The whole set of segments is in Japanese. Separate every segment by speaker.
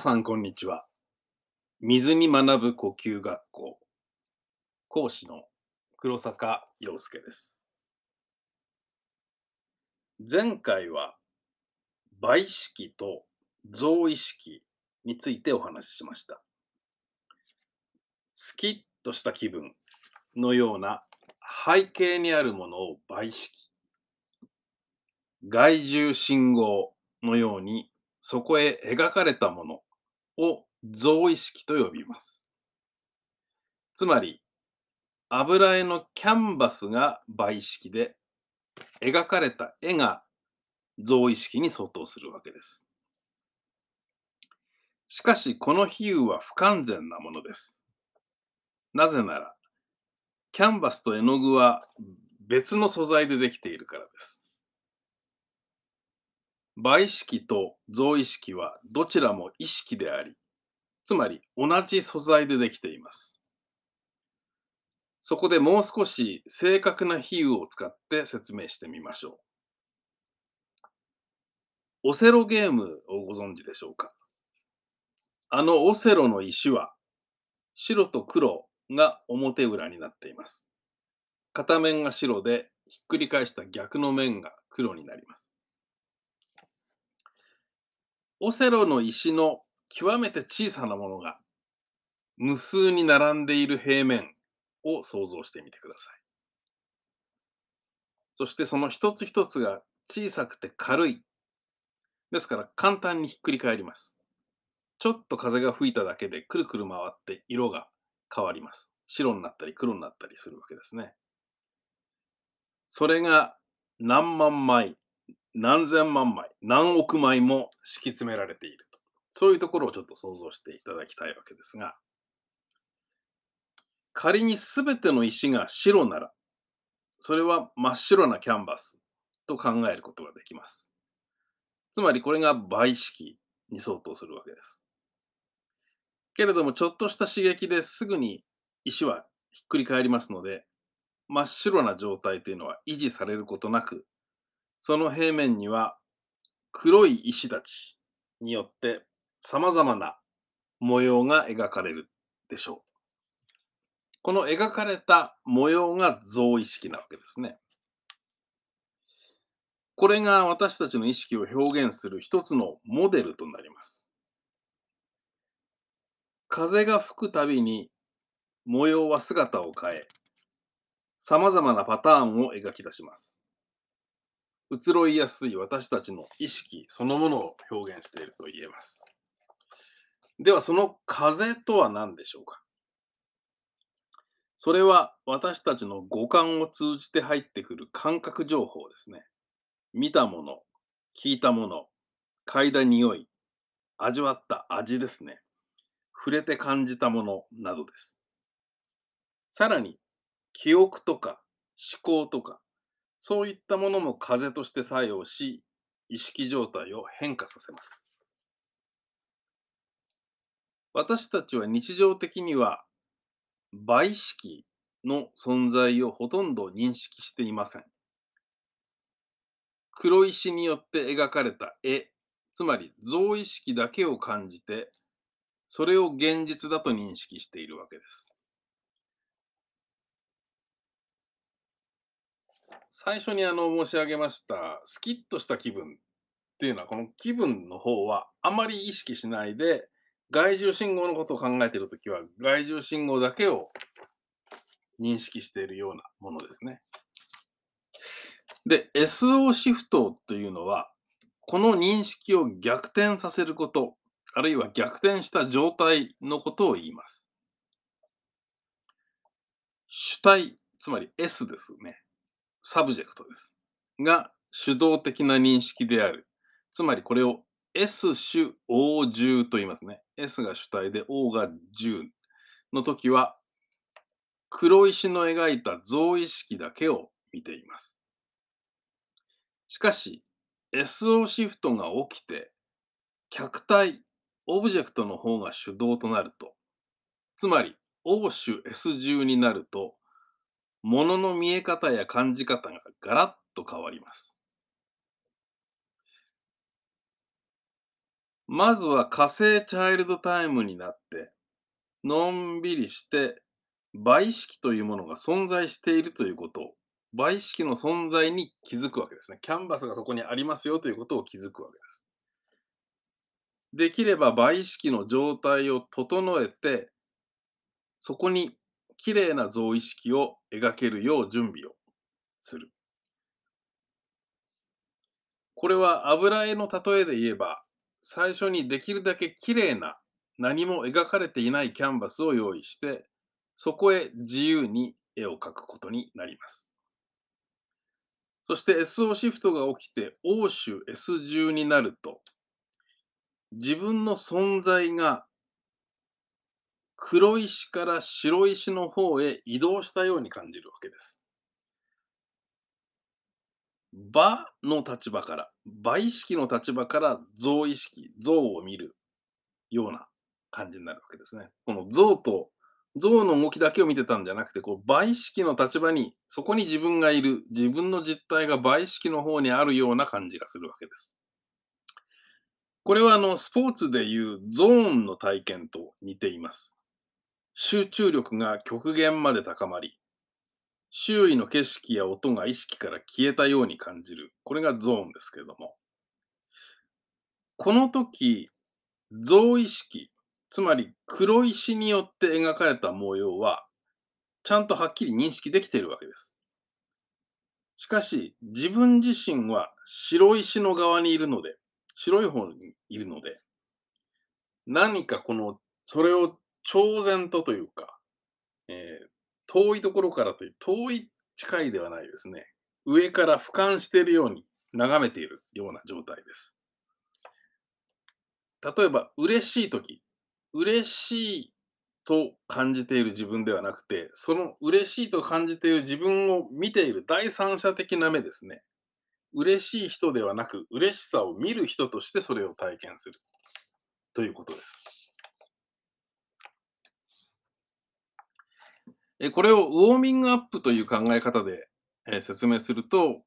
Speaker 1: 皆さん、こんにちは。水に学ぶ呼吸学校講師の黒坂陽介です。前回は倍意識と増意識についてお話ししました。スキッとした気分のような背景にあるものを倍意識。外重信号のようにそこへ描かれたものを増意識と呼びます。つまり、油絵のキャンバスが倍意識で、描かれた絵が増意識に相当するわけです。しかし、この比喩は不完全なものです。なぜなら、キャンバスと絵の具は別の素材でできているからです。倍意識と増意識はどちらも意識であり、つまり同じ素材でできています。そこでもう少し正確な比喩を使って説明してみましょう。オセロゲームをご存知でしょうか？あのオセロの石は白と黒が表裏になっています。片面が白でひっくり返した逆の面が黒になります。オセロの石の極めて小さなものが無数に並んでいる平面を想像してみてください。そしてその一つ一つが小さくて軽い。ですから簡単にひっくり返ります。ちょっと風が吹いただけでくるくる回って色が変わります。白になったり黒になったりするわけですね。それが何万枚、何千万枚、何億枚も敷き詰められていると。そういうところをちょっと想像していただきたいわけですが、仮に全ての石が白なら、それは真っ白なキャンバスと考えることができます。つまりこれが倍式に相当するわけです。けれども、ちょっとした刺激ですぐに石はひっくり返りますので、真っ白な状態というのは維持されることなく、その平面には黒い石たちによって様々な模様が描かれるでしょう。この描かれた模様が像意識なわけですね。これが私たちの意識を表現する一つのモデルとなります。風が吹くたびに模様は姿を変え、様々なパターンを描き出します。移ろいやすい私たちの意識そのものを表現していると言えます。ではその風とは何でしょうか？それは私たちの五感を通じて入ってくる感覚情報ですね。見たもの、聞いたもの、嗅いだ匂い、味わった味ですね。触れて感じたものなどです。さらに、記憶とか思考とか、そういったものも風として作用し、意識状態を変化させます。私たちは日常的には倍式の存在をほとんど認識していません。黒石によって描かれた絵、つまり像意識だけを感じて、それを現実だと認識しているわけです。最初にあの申し上げました、スキッとした気分っていうのは、この気分の方はあまり意識しないで、外重信号のことを考えているときは、外重信号だけを認識しているようなものですね。で、SO シフトというのは、この認識を逆転させること、あるいは逆転した状態のことを言います。主体、つまり S ですね。サブジェクトです。が主導的な認識である。つまりこれを S 主 O 重と言いますね。S が主体で O が重の時は、黒石の描いた像意識だけを見ています。しかし、SO シフトが起きて、客体、オブジェクトの方が主導となると、つまり O 主 S 重になると、ものの見え方や感じ方がガラッと変わります。まずは火星チャイルドタイムになって、のんびりして、倍式というものが存在しているということを、倍式の存在に気づくわけですね。キャンバスがそこにありますよということを気づくわけです。できれば倍式の状態を整えて、そこにきれいな像意識を描けるよう準備をする。これは油絵の例えで言えば、最初にできるだけきれいな何も描かれていないキャンバスを用意して、そこへ自由に絵を描くことになります。そして SO シフトが起きて欧州 S10 になると、自分の存在が黒石から白石の方へ移動したように感じるわけです。場の立場から、場意識の立場から像意識、像を見るような感じになるわけですね。この像と像の動きだけを見てたんじゃなくて、こう、倍式の立場に、そこに自分がいる、自分の実態が倍式の方にあるような感じがするわけです。これはあの、スポーツでいうゾーンの体験と似ています。集中力が極限まで高まり、周囲の景色や音が意識から消えたように感じる。これがゾーンですけれども。この時、像意識、つまり黒石によって描かれた模様は、ちゃんとはっきり認識できているわけです。しかし、自分自身は白石の側にいるので、白い方にいるので、何かこの、それを超然とというか、えー、遠いところからという、遠い近いではないですね。上から俯瞰しているように眺めているような状態です。例えば、嬉しい時、嬉しいと感じている自分ではなくて、その嬉しいと感じている自分を見ている第三者的な目ですね。嬉しい人ではなく、嬉しさを見る人としてそれを体験するということです。これをウォーミングアップという考え方で説明すると、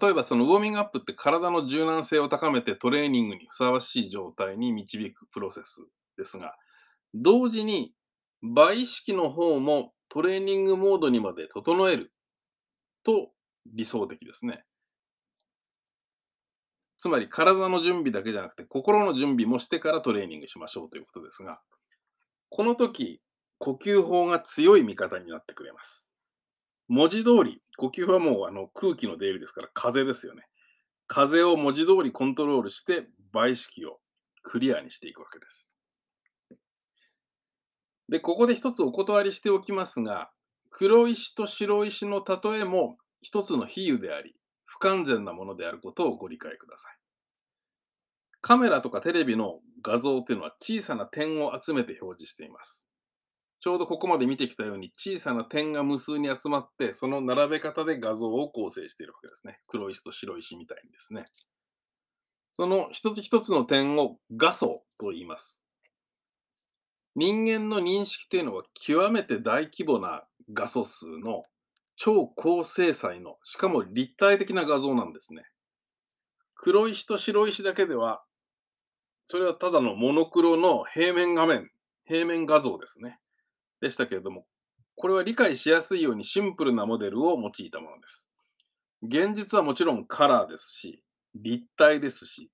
Speaker 1: 例えばそのウォーミングアップって体の柔軟性を高めてトレーニングにふさわしい状態に導くプロセスですが、同時に倍意識の方もトレーニングモードにまで整えると理想的ですね。つまり体の準備だけじゃなくて心の準備もしてからトレーニングしましょうということですが、この時、呼吸法が強い味方になってくれます。文字通り、呼吸はもうあの空気の出入りですから風ですよね。風を文字通りコントロールして倍式をクリアにしていくわけです。で、ここで一つお断りしておきますが、黒石と白石の例えも一つの比喩であり、不完全なものであることをご理解ください。カメラとかテレビの画像というのは小さな点を集めて表示しています。ちょうどここまで見てきたように小さな点が無数に集まって、その並べ方で画像を構成しているわけですね。黒石と白石みたいにですね。その一つ一つの点を画素と言います。人間の認識というのは極めて大規模な画素数の超高精細の、しかも立体的な画像なんですね。黒石と白石だけでは、それはただのモノクロの平面画面、平面画像ですね。でしたけれども、これは理解しやすいようにシンプルなモデルを用いたものです。現実はもちろんカラーですし、立体ですし、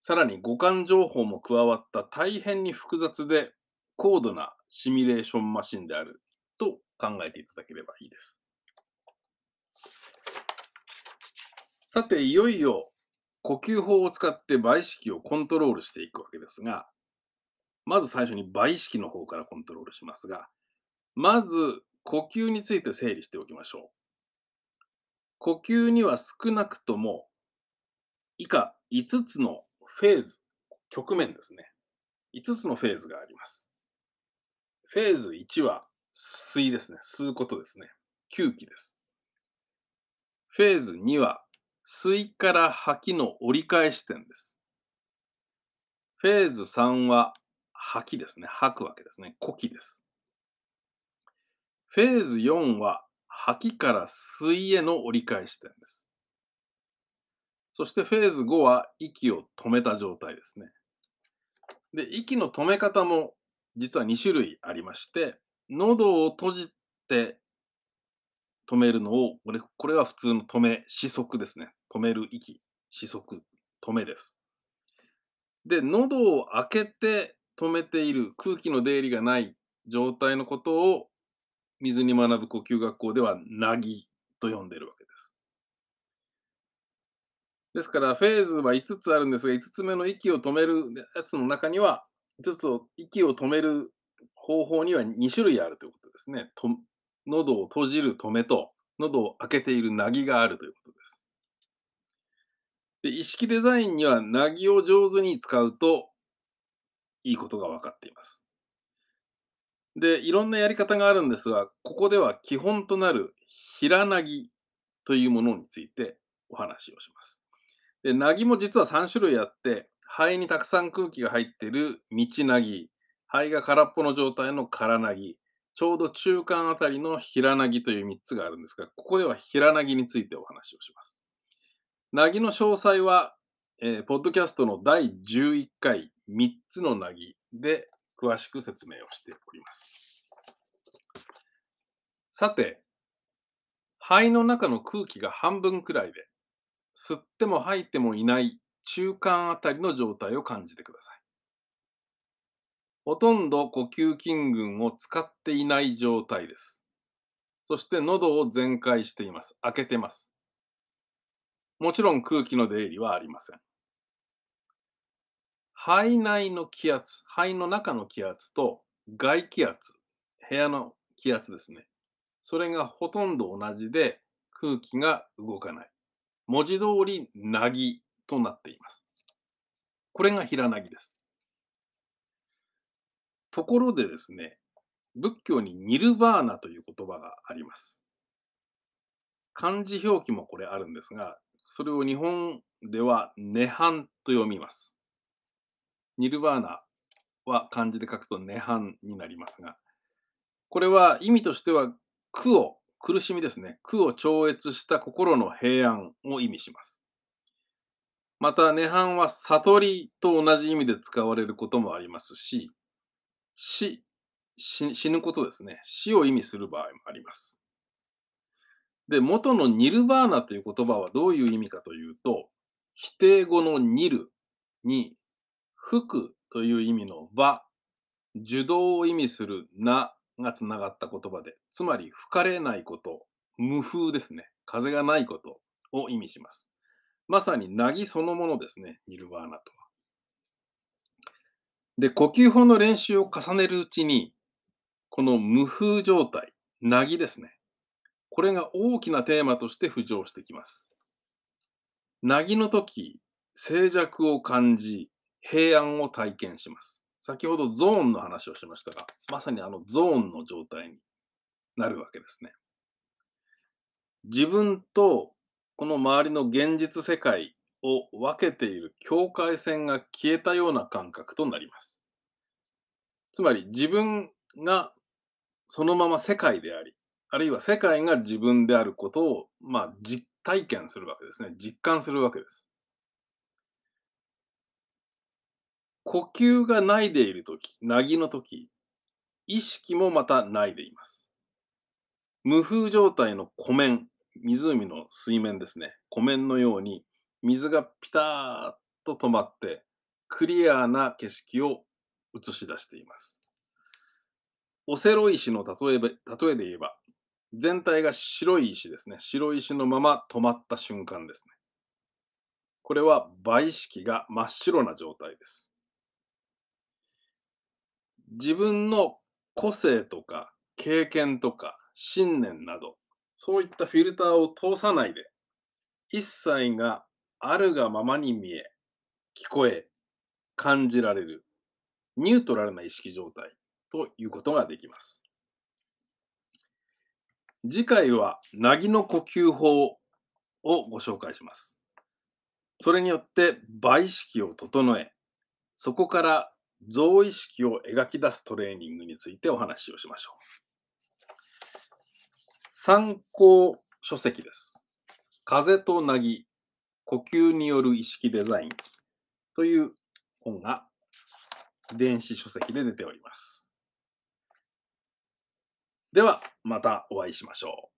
Speaker 1: さらに五感情報も加わった大変に複雑で高度なシミュレーションマシンであると考えていただければいいです。さて、いよいよ呼吸法を使って倍式をコントロールしていくわけですが、まず最初に倍式の方からコントロールしますが、まず呼吸について整理しておきましょう。呼吸には少なくとも以下5つのフェーズ、局面ですね。5つのフェーズがあります。フェーズ1は吸いですね。吸うことですね。吸気です。フェーズ2は吸いから吐きの折り返し点です。フェーズ3は吐きですね。吐くわけですね。呼気です。フェーズ4は吐きから吸いへの折り返し点です。そしてフェーズ5は息を止めた状態ですね。で、息の止め方も実は2種類ありまして、喉を閉じて止めるのを、これこれは普通の止め、止息ですね。止める息、止息、止めです。で、喉を開けて止めている空気の出入りがない状態のことを水に学ぶ呼吸学校ではなぎと呼んでいるわけです。ですからフェーズは5つあるんですが5つ目の息を止めるやつの中には5つを息を止める方法には2種類あるということですね。と喉を閉じる止めと喉を開けているなぎがあるということです。で意識デザインにはなぎを上手に使うといいことが分かっています。で、いろんなやり方があるんですが、ここでは基本となる平なぎというものについてお話をします。で、なぎも実は3種類あって、肺にたくさん空気が入っている道なぎ、肺が空っぽの状態の空なぎ、ちょうど中間あたりの平なぎという3つがあるんですが、ここでは平なぎについてお話をします。なぎの詳細は、えー、ポッドキャストの第11回3つのなぎで詳しく説明をしております。さて、肺の中の空気が半分くらいで、吸っても吐いてもいない中間あたりの状態を感じてください。ほとんど呼吸筋群を使っていない状態です。そして喉を全開しています。開けてます。もちろん空気の出入りはありません。肺内の気圧、肺の中の気圧と外気圧、部屋の気圧ですね。それがほとんど同じで空気が動かない。文字通り、なぎとなっています。これが平なぎです。ところでですね、仏教にニルバーナという言葉があります。漢字表記もこれあるんですが、それを日本では涅槃と読みます。ニルバーナは漢字で書くと涅槃になりますが、これは意味としては苦を、苦しみですね。苦を超越した心の平安を意味します。また、涅槃は悟りと同じ意味で使われることもありますし、死、死ぬことですね。死を意味する場合もあります。で、元のニルバーナという言葉はどういう意味かというと、否定語のニルに服という意味の和、受動を意味するながつながった言葉で、つまり吹かれないこと、無風ですね。風がないことを意味します。まさになぎそのものですね、ニルバーナとは。で、呼吸法の練習を重ねるうちに、この無風状態、なぎですね。これが大きなテーマとして浮上してきます。なぎの時、静寂を感じ、平安を体験します。先ほどゾーンの話をしましたが、まさにあのゾーンの状態になるわけですね。自分とこの周りの現実世界を分けている境界線が消えたような感覚となります。つまり自分がそのまま世界であり、あるいは世界が自分であることを、まあ、実体験するわけですね。実感するわけです。呼吸がないでいるとき、なぎのとき、意識もまたないでいます。無風状態の湖面、湖の水面ですね。湖面のように水がピターッと止まってクリアな景色を映し出しています。オセロ石の例え例えで言えば、全体が白い石ですね。白石のまま止まった瞬間ですね。これは倍式が真っ白な状態です。自分の個性とか経験とか信念など、そういったフィルターを通さないで、一切があるがままに見え、聞こえ、感じられる、ニュートラルな意識状態ということができます。次回は、なぎの呼吸法をご紹介します。それによって倍意識を整え、そこから像意識を描き出すトレーニングについてお話をしましょう。参考書籍です。風となぎ、呼吸による意識デザインという本が電子書籍で出ております。では、またお会いしましょう。